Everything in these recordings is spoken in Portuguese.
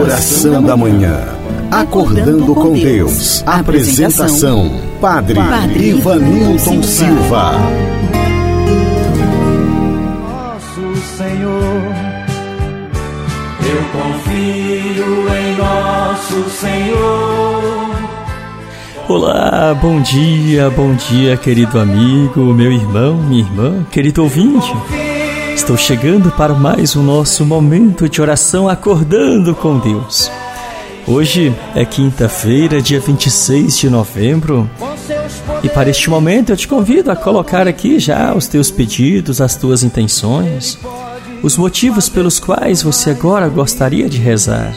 Oração da Manhã. Acordando com Deus. Apresentação: Padre, Padre Ivanilton Silva. Nosso Senhor, eu confio em nosso Senhor. Olá, bom dia, bom dia, querido amigo, meu irmão, minha irmã, querido ouvinte. Estou chegando para mais o nosso momento de oração acordando com Deus. Hoje é quinta-feira, dia 26 de novembro. E para este momento eu te convido a colocar aqui já os teus pedidos, as tuas intenções, os motivos pelos quais você agora gostaria de rezar.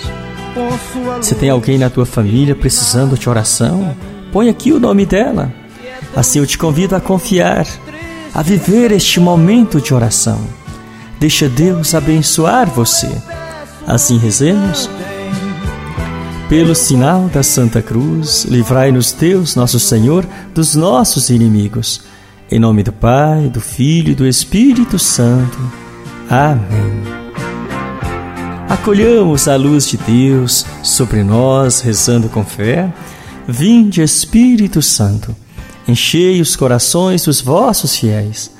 Se tem alguém na tua família precisando de oração, põe aqui o nome dela. Assim eu te convido a confiar, a viver este momento de oração Deixa Deus abençoar você. Assim rezemos. Pelo sinal da Santa Cruz, livrai-nos Deus, nosso Senhor, dos nossos inimigos. Em nome do Pai, do Filho e do Espírito Santo. Amém. Acolhamos a luz de Deus sobre nós, rezando com fé. Vinde, Espírito Santo, enchei os corações dos vossos fiéis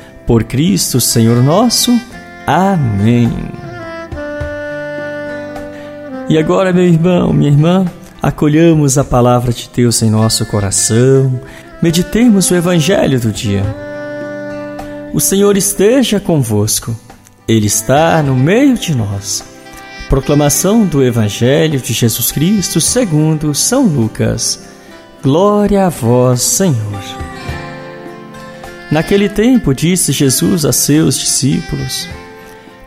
por Cristo Senhor nosso. Amém. E agora, meu irmão, minha irmã, acolhamos a palavra de Deus em nosso coração, meditemos o Evangelho do dia. O Senhor esteja convosco, Ele está no meio de nós. Proclamação do Evangelho de Jesus Cristo segundo São Lucas. Glória a vós, Senhor. Naquele tempo disse Jesus a seus discípulos: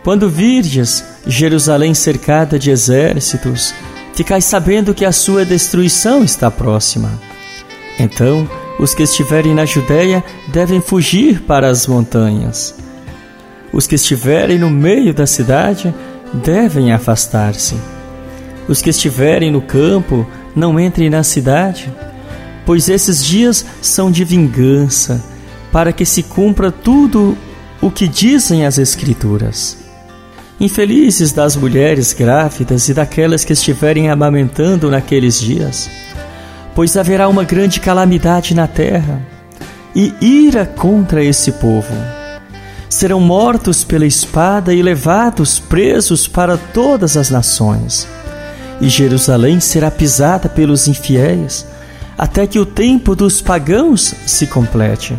Quando virdes Jerusalém cercada de exércitos, ficai sabendo que a sua destruição está próxima. Então, os que estiverem na Judéia devem fugir para as montanhas. Os que estiverem no meio da cidade devem afastar-se. Os que estiverem no campo não entrem na cidade, pois esses dias são de vingança para que se cumpra tudo o que dizem as Escrituras. Infelizes das mulheres grávidas e daquelas que estiverem amamentando naqueles dias, pois haverá uma grande calamidade na terra e ira contra esse povo. Serão mortos pela espada e levados presos para todas as nações. E Jerusalém será pisada pelos infiéis, até que o tempo dos pagãos se complete.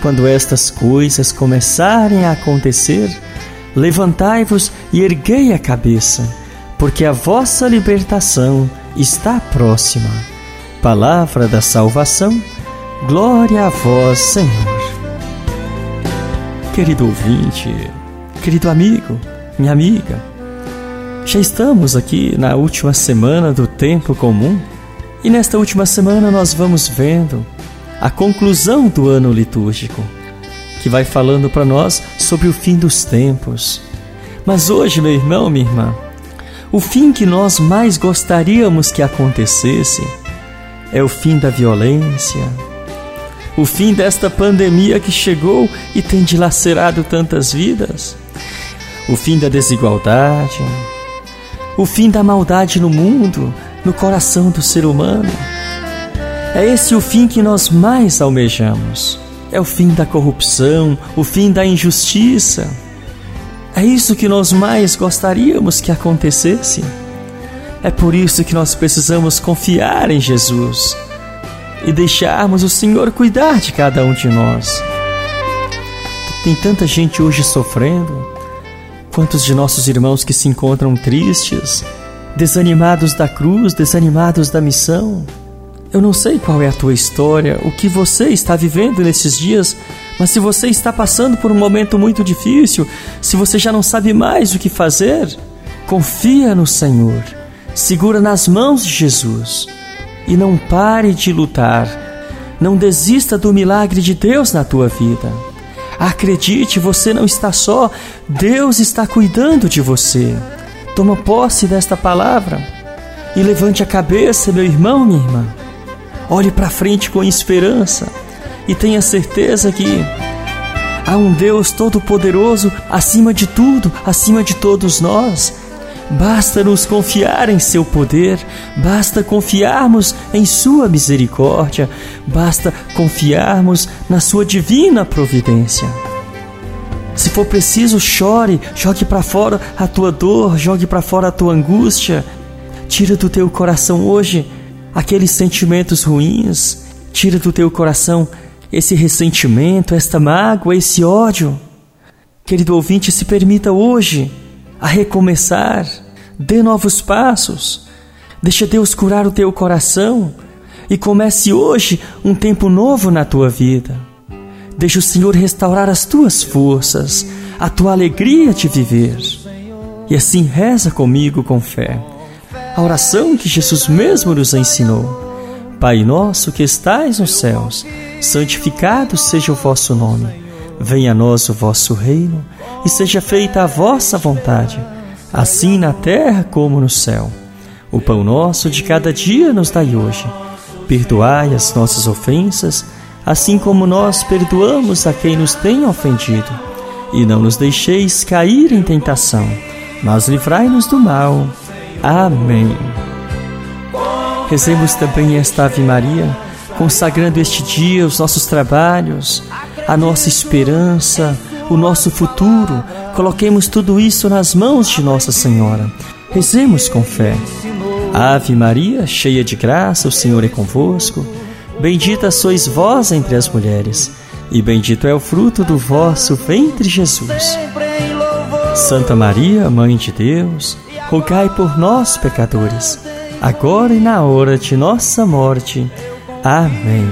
Quando estas coisas começarem a acontecer, levantai-vos e erguei a cabeça, porque a vossa libertação está próxima. Palavra da salvação, glória a vós, Senhor. Querido ouvinte, querido amigo, minha amiga, já estamos aqui na última semana do tempo comum e nesta última semana nós vamos vendo a conclusão do ano litúrgico, que vai falando para nós sobre o fim dos tempos. Mas hoje, meu irmão, minha irmã, o fim que nós mais gostaríamos que acontecesse é o fim da violência, o fim desta pandemia que chegou e tem dilacerado tantas vidas, o fim da desigualdade, o fim da maldade no mundo, no coração do ser humano. É esse o fim que nós mais almejamos. É o fim da corrupção, o fim da injustiça. É isso que nós mais gostaríamos que acontecesse. É por isso que nós precisamos confiar em Jesus e deixarmos o Senhor cuidar de cada um de nós. Tem tanta gente hoje sofrendo, quantos de nossos irmãos que se encontram tristes, desanimados da cruz, desanimados da missão. Eu não sei qual é a tua história, o que você está vivendo nesses dias, mas se você está passando por um momento muito difícil, se você já não sabe mais o que fazer, confia no Senhor, segura nas mãos de Jesus e não pare de lutar. Não desista do milagre de Deus na tua vida. Acredite, você não está só, Deus está cuidando de você. Toma posse desta palavra e levante a cabeça, meu irmão, minha irmã. Olhe para frente com esperança e tenha certeza que há um Deus todo-poderoso acima de tudo, acima de todos nós. Basta nos confiar em seu poder, basta confiarmos em sua misericórdia, basta confiarmos na sua divina providência. Se for preciso, chore, jogue para fora a tua dor, jogue para fora a tua angústia. Tira do teu coração hoje aqueles sentimentos ruins, tira do teu coração esse ressentimento, esta mágoa, esse ódio. Querido ouvinte, se permita hoje a recomeçar, dê novos passos, deixa Deus curar o teu coração e comece hoje um tempo novo na tua vida. Deixa o Senhor restaurar as tuas forças, a tua alegria de viver. E assim reza comigo com fé a oração que Jesus mesmo nos ensinou. Pai nosso que estais nos céus, santificado seja o vosso nome. Venha a nós o vosso reino e seja feita a vossa vontade, assim na terra como no céu. O pão nosso de cada dia nos dai hoje. Perdoai as nossas ofensas, assim como nós perdoamos a quem nos tem ofendido. E não nos deixeis cair em tentação, mas livrai-nos do mal. Amém. Rezemos também esta Ave Maria, consagrando este dia os nossos trabalhos, a nossa esperança, o nosso futuro. Coloquemos tudo isso nas mãos de Nossa Senhora. Rezemos com fé. Ave Maria, cheia de graça, o Senhor é convosco. Bendita sois vós entre as mulheres, e bendito é o fruto do vosso ventre, Jesus. Santa Maria, Mãe de Deus, rogai por nós, pecadores, agora e na hora de nossa morte. Amém.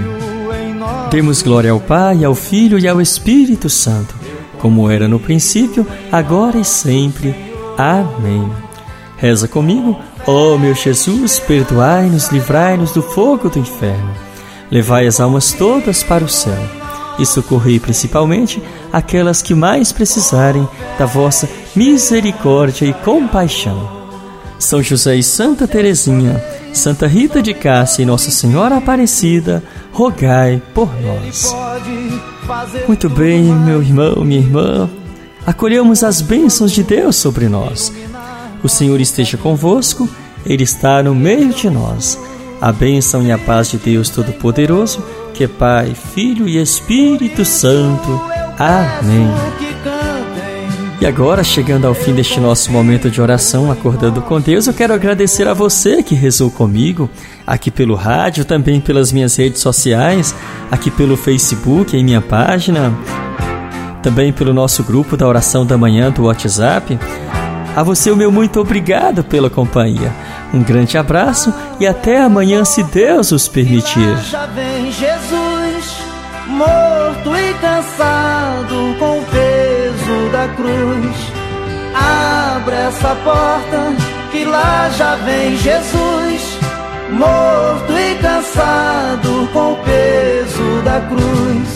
Demos glória ao Pai, ao Filho e ao Espírito Santo, como era no princípio, agora e sempre. Amém. Reza comigo, ó oh, meu Jesus, perdoai-nos, livrai-nos do fogo do inferno. Levai as almas todas para o céu e socorrei principalmente aquelas que mais precisarem da vossa misericórdia e compaixão. São José e Santa Teresinha, Santa Rita de Cássia e Nossa Senhora Aparecida, rogai por nós. Muito bem, meu irmão, minha irmã, acolhemos as bênçãos de Deus sobre nós. O Senhor esteja convosco, Ele está no meio de nós. A bênção e a paz de Deus Todo-Poderoso, que é Pai, Filho e Espírito Santo. Amém. E agora, chegando ao fim deste nosso momento de oração, acordando com Deus, eu quero agradecer a você que rezou comigo, aqui pelo rádio, também pelas minhas redes sociais, aqui pelo Facebook, em minha página, também pelo nosso grupo da oração da manhã do WhatsApp. A você, o meu muito obrigado pela companhia. Um grande abraço e até amanhã, se Deus os permitir. Já vem Jesus, morto e cansado com o da cruz. Abra essa porta, que lá já vem Jesus, morto e cansado com o peso da cruz.